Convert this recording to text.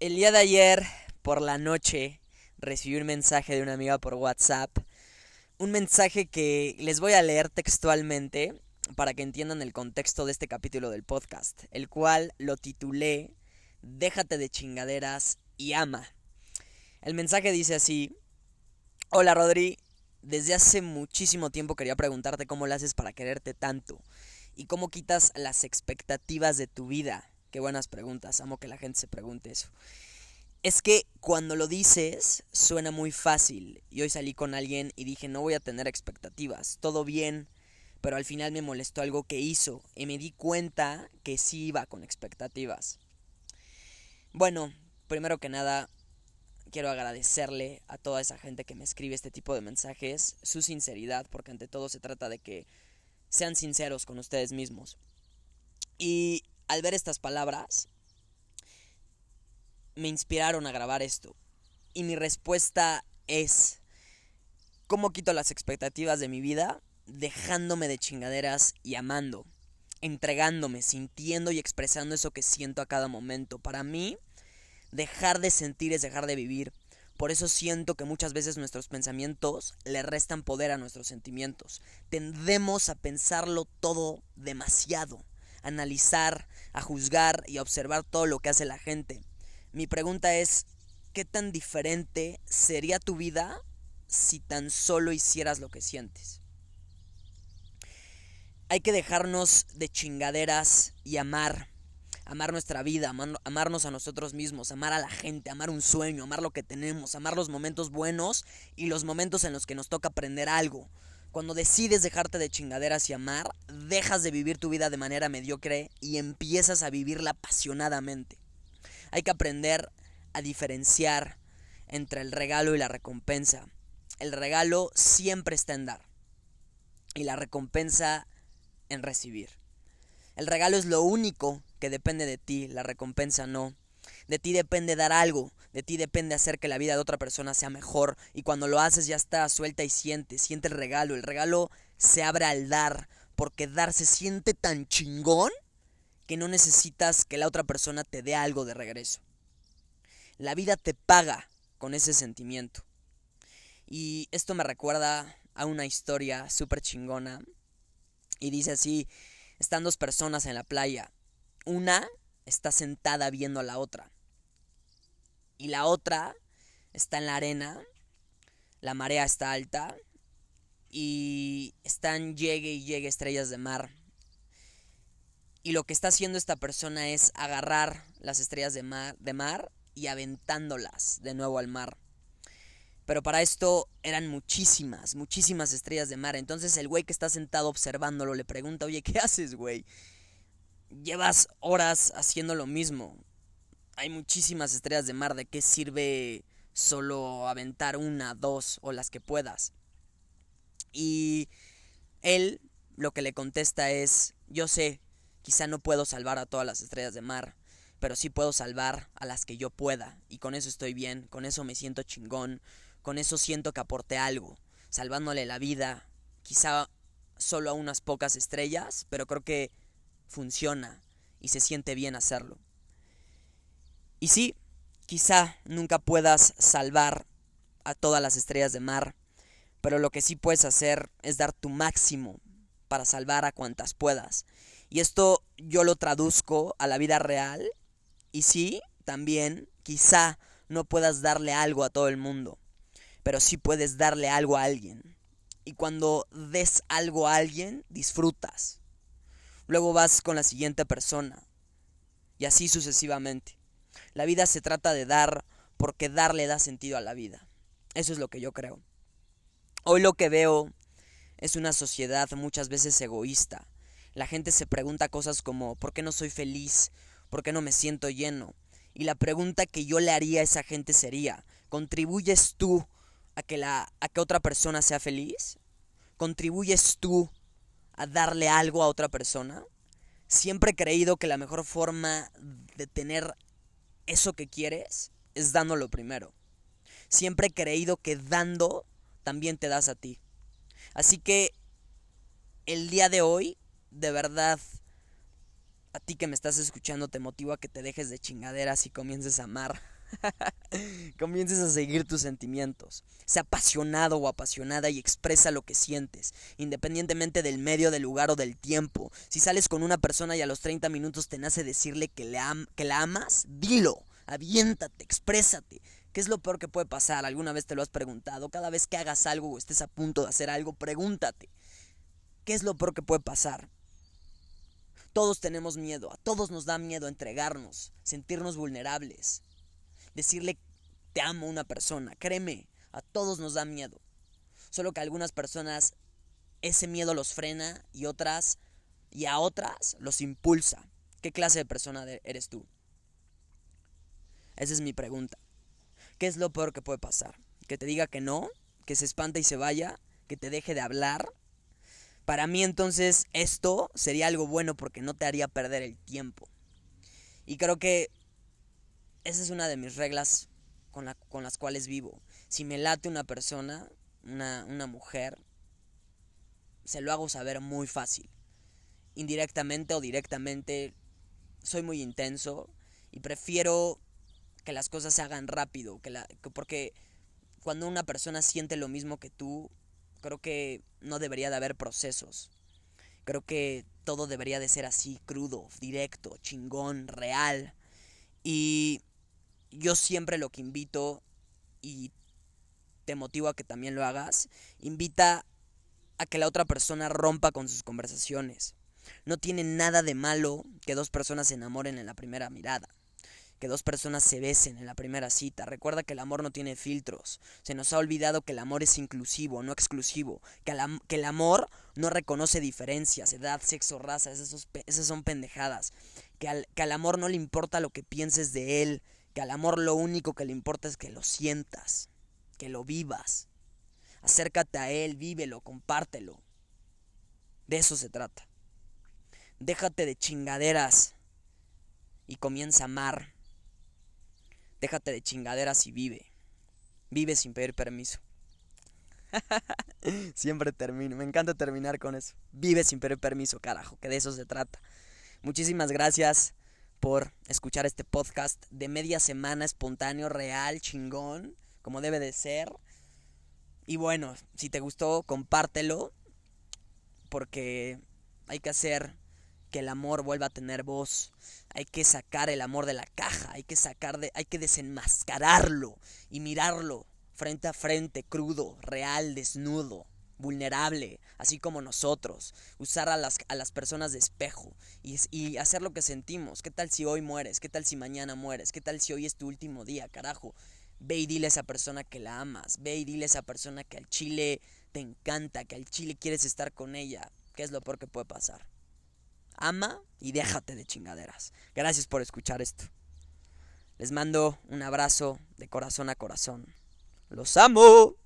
El día de ayer, por la noche, recibí un mensaje de una amiga por WhatsApp. Un mensaje que les voy a leer textualmente para que entiendan el contexto de este capítulo del podcast, el cual lo titulé Déjate de chingaderas y ama. El mensaje dice así, Hola Rodri, desde hace muchísimo tiempo quería preguntarte cómo lo haces para quererte tanto y cómo quitas las expectativas de tu vida. Qué buenas preguntas, amo que la gente se pregunte eso. Es que cuando lo dices suena muy fácil. Y hoy salí con alguien y dije no voy a tener expectativas, todo bien, pero al final me molestó algo que hizo y me di cuenta que sí iba con expectativas. Bueno, primero que nada, quiero agradecerle a toda esa gente que me escribe este tipo de mensajes su sinceridad, porque ante todo se trata de que sean sinceros con ustedes mismos. Y al ver estas palabras, me inspiraron a grabar esto. Y mi respuesta es, ¿cómo quito las expectativas de mi vida? Dejándome de chingaderas y amando, entregándome, sintiendo y expresando eso que siento a cada momento. Para mí, dejar de sentir es dejar de vivir. Por eso siento que muchas veces nuestros pensamientos le restan poder a nuestros sentimientos. Tendemos a pensarlo todo demasiado analizar, a juzgar y a observar todo lo que hace la gente. Mi pregunta es, ¿qué tan diferente sería tu vida si tan solo hicieras lo que sientes? Hay que dejarnos de chingaderas y amar. Amar nuestra vida, amarnos a nosotros mismos, amar a la gente, amar un sueño, amar lo que tenemos, amar los momentos buenos y los momentos en los que nos toca aprender algo. Cuando decides dejarte de chingaderas y amar, dejas de vivir tu vida de manera mediocre y empiezas a vivirla apasionadamente. Hay que aprender a diferenciar entre el regalo y la recompensa. El regalo siempre está en dar y la recompensa en recibir. El regalo es lo único que depende de ti, la recompensa no. De ti depende dar algo, de ti depende hacer que la vida de otra persona sea mejor. Y cuando lo haces ya está, suelta y siente, siente el regalo. El regalo se abre al dar, porque dar se siente tan chingón que no necesitas que la otra persona te dé algo de regreso. La vida te paga con ese sentimiento. Y esto me recuerda a una historia súper chingona. Y dice así, están dos personas en la playa. Una está sentada viendo a la otra y la otra está en la arena, la marea está alta y están llegue y llegue estrellas de mar. Y lo que está haciendo esta persona es agarrar las estrellas de mar, de mar y aventándolas de nuevo al mar. Pero para esto eran muchísimas, muchísimas estrellas de mar. Entonces el güey que está sentado observándolo le pregunta, oye, ¿qué haces, güey? Llevas horas haciendo lo mismo hay muchísimas estrellas de mar, ¿de qué sirve solo aventar una, dos o las que puedas? Y él lo que le contesta es, yo sé, quizá no puedo salvar a todas las estrellas de mar, pero sí puedo salvar a las que yo pueda, y con eso estoy bien, con eso me siento chingón, con eso siento que aporté algo, salvándole la vida, quizá solo a unas pocas estrellas, pero creo que funciona y se siente bien hacerlo. Y sí, quizá nunca puedas salvar a todas las estrellas de mar, pero lo que sí puedes hacer es dar tu máximo para salvar a cuantas puedas. Y esto yo lo traduzco a la vida real. Y sí, también, quizá no puedas darle algo a todo el mundo, pero sí puedes darle algo a alguien. Y cuando des algo a alguien, disfrutas. Luego vas con la siguiente persona. Y así sucesivamente. La vida se trata de dar porque dar le da sentido a la vida. Eso es lo que yo creo. Hoy lo que veo es una sociedad muchas veces egoísta. La gente se pregunta cosas como ¿por qué no soy feliz? ¿Por qué no me siento lleno? Y la pregunta que yo le haría a esa gente sería ¿contribuyes tú a que, la, a que otra persona sea feliz? ¿Contribuyes tú a darle algo a otra persona? Siempre he creído que la mejor forma de tener eso que quieres es dándolo primero. Siempre he creído que dando también te das a ti. Así que el día de hoy, de verdad, a ti que me estás escuchando te motivo a que te dejes de chingaderas y comiences a amar. comiences a seguir tus sentimientos. Sé apasionado o apasionada y expresa lo que sientes, independientemente del medio, del lugar o del tiempo. Si sales con una persona y a los 30 minutos te nace decirle que, le que la amas, dilo, aviéntate, exprésate. ¿Qué es lo peor que puede pasar? ¿Alguna vez te lo has preguntado? Cada vez que hagas algo o estés a punto de hacer algo, pregúntate. ¿Qué es lo peor que puede pasar? Todos tenemos miedo, a todos nos da miedo entregarnos, sentirnos vulnerables, decirle te amo a una persona, créeme, a todos nos da miedo. Solo que a algunas personas ese miedo los frena y otras y a otras los impulsa. ¿Qué clase de persona eres tú? Esa es mi pregunta. ¿Qué es lo peor que puede pasar? ¿Que te diga que no? ¿Que se espante y se vaya? ¿Que te deje de hablar? Para mí entonces esto sería algo bueno porque no te haría perder el tiempo. Y creo que esa es una de mis reglas con, las cuales vivo. Si me late una persona, una, una mujer, se lo hago saber muy fácil. Indirectamente o directamente, soy muy intenso y prefiero que las cosas se hagan rápido, que la, porque cuando una persona siente lo mismo que tú, Creo que no debería de haber procesos. Creo que todo debería de ser así, crudo, directo, chingón, real. Y yo siempre lo que invito, y te motivo a que también lo hagas, invita a que la otra persona rompa con sus conversaciones. No tiene nada de malo que dos personas se enamoren en la primera mirada que dos personas se besen en la primera cita. Recuerda que el amor no tiene filtros. Se nos ha olvidado que el amor es inclusivo, no exclusivo. Que, el amor no reconoce diferencias, edad, sexo, raza. Esas, esas son pendejadas. Que al, que al amor no le importa lo que pienses de él. Que al amor lo único que le importa es que lo sientas. Que lo vivas. Acércate a él, vívelo, compártelo. De eso se trata. Déjate de chingaderas y comienza a amar. Déjate de chingaderas y vive. Vive sin pedir permiso. Siempre termino. Me encanta terminar con eso. Vive sin pedir permiso, carajo, que de eso se trata. Muchísimas gracias por escuchar este podcast de media semana espontáneo, real, chingón, como debe de ser. Y bueno, si te gustó, compártelo. Porque hay que hacer que el amor vuelva a tener voz. Hay que sacar el amor de la caja, hay que sacar de, hay que desenmascararlo y mirarlo frente a frente, crudo, real, desnudo, vulnerable, así como nosotros. Usar a las, a las personas de espejo y, y hacer lo que sentimos. ¿Qué tal si hoy mueres? ¿Qué tal si mañana mueres? ¿Qué tal si hoy es tu último día, carajo? Ve y dile a esa persona que la amas. Ve y dile a esa persona que al chile te encanta, que al chile quieres estar con ella. ¿Qué es lo peor que puede pasar? ama y déjate de chingaderas. Gracias por escuchar esto. Les mando un abrazo de corazón a corazón. Los amo.